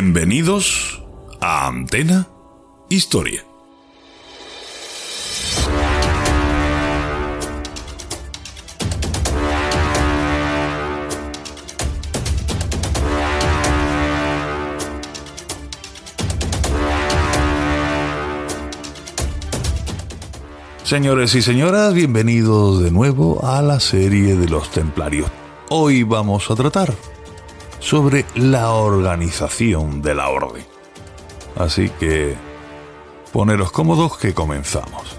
Bienvenidos a Antena Historia. Señores y señoras, bienvenidos de nuevo a la serie de los templarios. Hoy vamos a tratar sobre la organización de la orden. Así que poneros cómodos que comenzamos.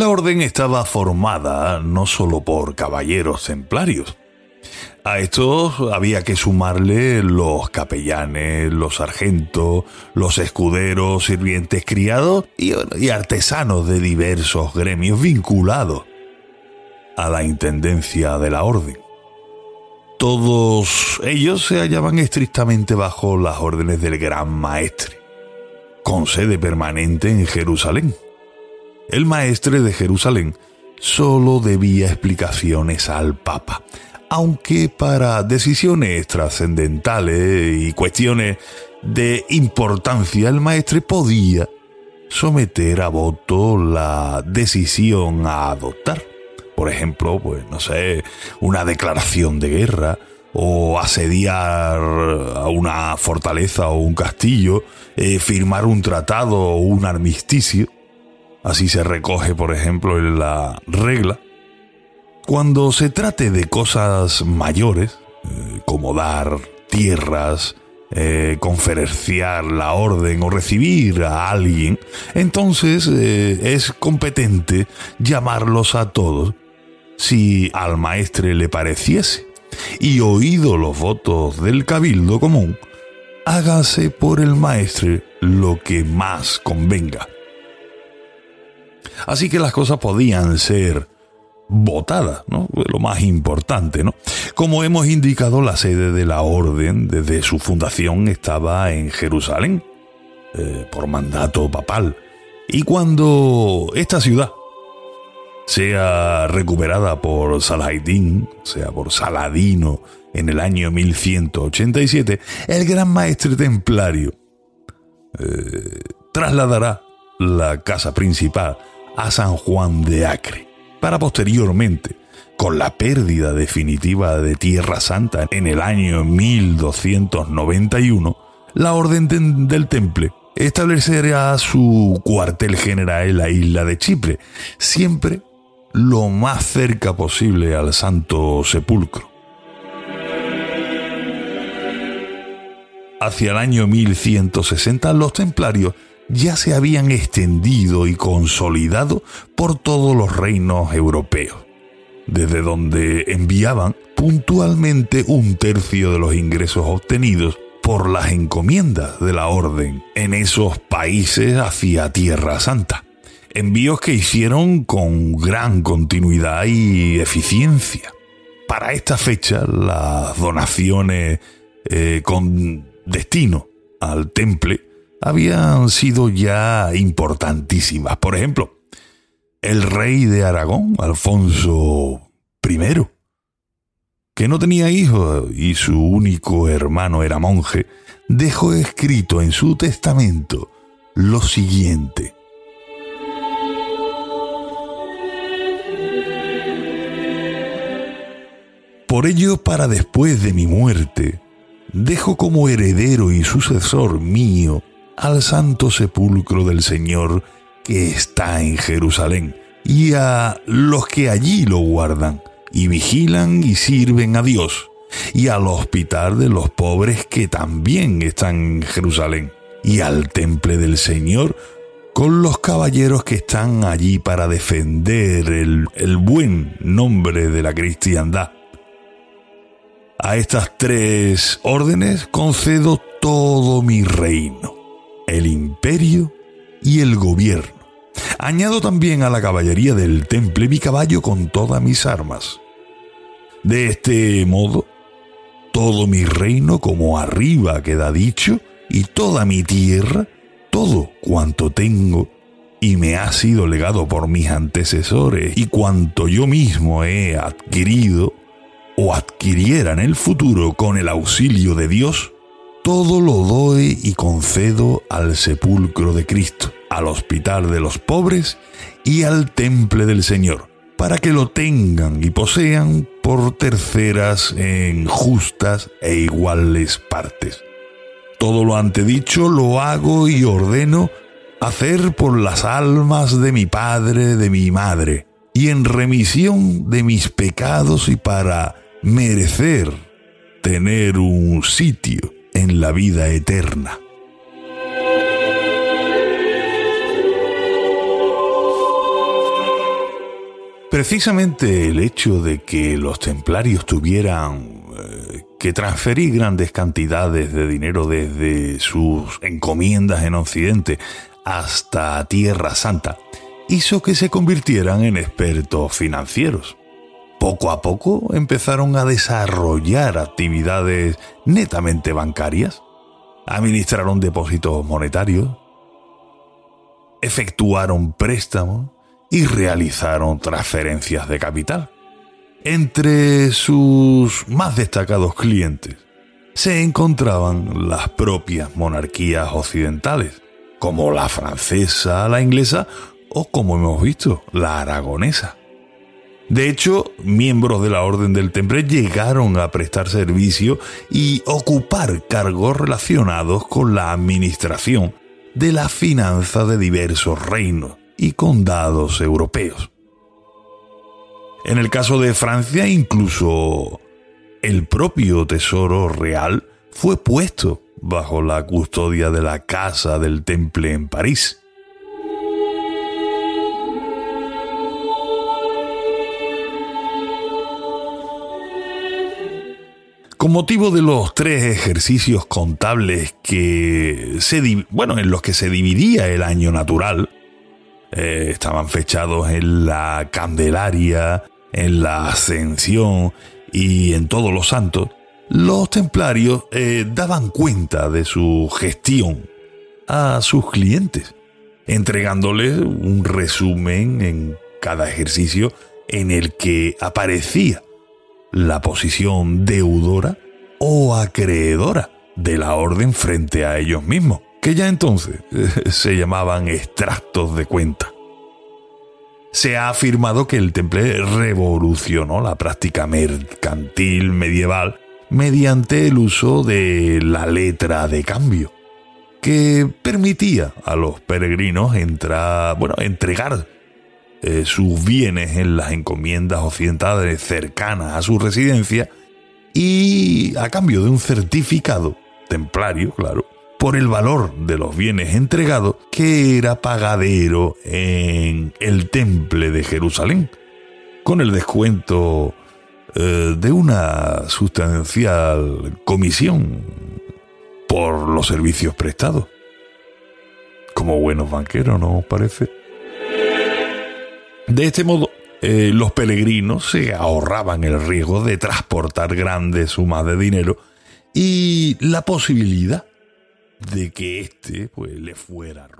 La orden estaba formada no solo por caballeros templarios. A estos había que sumarle los capellanes, los sargentos, los escuderos, sirvientes criados y, y artesanos de diversos gremios vinculados a la intendencia de la orden. Todos ellos se hallaban estrictamente bajo las órdenes del Gran Maestre, con sede permanente en Jerusalén. El maestre de Jerusalén solo debía explicaciones al Papa, aunque para decisiones trascendentales y cuestiones de importancia el maestre podía someter a voto la decisión a adoptar. Por ejemplo, pues no sé, una declaración de guerra o asediar a una fortaleza o un castillo, eh, firmar un tratado o un armisticio. Así se recoge, por ejemplo, en la regla. Cuando se trate de cosas mayores, eh, como dar tierras, eh, conferenciar la orden o recibir a alguien, entonces eh, es competente llamarlos a todos si al maestre le pareciese. Y oído los votos del cabildo común, hágase por el maestre lo que más convenga. Así que las cosas podían ser votadas. Lo más importante, ¿no? Como hemos indicado, la sede de la orden desde su fundación estaba en Jerusalén, eh, por mandato papal. Y cuando esta ciudad sea recuperada por Saladín, sea por Saladino, en el año 1187, el gran maestre templario eh, trasladará la casa principal a San Juan de Acre, para posteriormente, con la pérdida definitiva de Tierra Santa en el año 1291, la Orden del Temple establecerá su cuartel general en la isla de Chipre, siempre lo más cerca posible al Santo Sepulcro. Hacia el año 1160 los templarios ya se habían extendido y consolidado por todos los reinos europeos. desde donde enviaban puntualmente un tercio de los ingresos obtenidos por las encomiendas de la orden en esos países hacia Tierra Santa. Envíos que hicieron con gran continuidad y eficiencia. Para esta fecha, las donaciones eh, con destino al temple habían sido ya importantísimas. Por ejemplo, el rey de Aragón, Alfonso I, que no tenía hijos y su único hermano era monje, dejó escrito en su testamento lo siguiente. Por ello, para después de mi muerte, dejo como heredero y sucesor mío al santo sepulcro del Señor que está en Jerusalén, y a los que allí lo guardan, y vigilan y sirven a Dios, y al hospital de los pobres que también están en Jerusalén, y al temple del Señor, con los caballeros que están allí para defender el, el buen nombre de la cristiandad. A estas tres órdenes concedo todo mi reino, el imperio y el gobierno. Añado también a la caballería del temple mi caballo con todas mis armas. De este modo, todo mi reino como arriba queda dicho, y toda mi tierra, todo cuanto tengo, y me ha sido legado por mis antecesores, y cuanto yo mismo he adquirido, o adquiriera en el futuro con el auxilio de Dios, todo lo doy y concedo al sepulcro de Cristo, al hospital de los pobres y al temple del Señor, para que lo tengan y posean por terceras en justas e iguales partes. Todo lo antedicho lo hago y ordeno hacer por las almas de mi padre, de mi madre, y en remisión de mis pecados y para merecer tener un sitio en la vida eterna. Precisamente el hecho de que los templarios tuvieran eh, que transferir grandes cantidades de dinero desde sus encomiendas en Occidente hasta Tierra Santa hizo que se convirtieran en expertos financieros poco a poco empezaron a desarrollar actividades netamente bancarias, administraron depósitos monetarios, efectuaron préstamos y realizaron transferencias de capital. Entre sus más destacados clientes se encontraban las propias monarquías occidentales, como la francesa, la inglesa o, como hemos visto, la aragonesa. De hecho, miembros de la Orden del Temple llegaron a prestar servicio y ocupar cargos relacionados con la administración de la finanza de diversos reinos y condados europeos. En el caso de Francia, incluso el propio Tesoro Real fue puesto bajo la custodia de la Casa del Temple en París. Con motivo de los tres ejercicios contables que se, bueno, en los que se dividía el año natural, eh, estaban fechados en la Candelaria, en la Ascensión y en todos los santos, los templarios eh, daban cuenta de su gestión a sus clientes, entregándoles un resumen en cada ejercicio en el que aparecía la posición deudora o acreedora de la orden frente a ellos mismos, que ya entonces se llamaban extractos de cuenta. Se ha afirmado que el temple revolucionó la práctica mercantil medieval mediante el uso de la letra de cambio, que permitía a los peregrinos entrar, bueno, entregar eh, sus bienes en las encomiendas occidentales cercanas a su residencia y a cambio de un certificado templario, claro, por el valor de los bienes entregados que era pagadero en el temple de Jerusalén. con el descuento eh, de una sustancial comisión por los servicios prestados. Como buenos banqueros, ¿no os parece? De este modo, eh, los peregrinos se ahorraban el riesgo de transportar grandes sumas de dinero y la posibilidad de que éste pues, le fuera robado.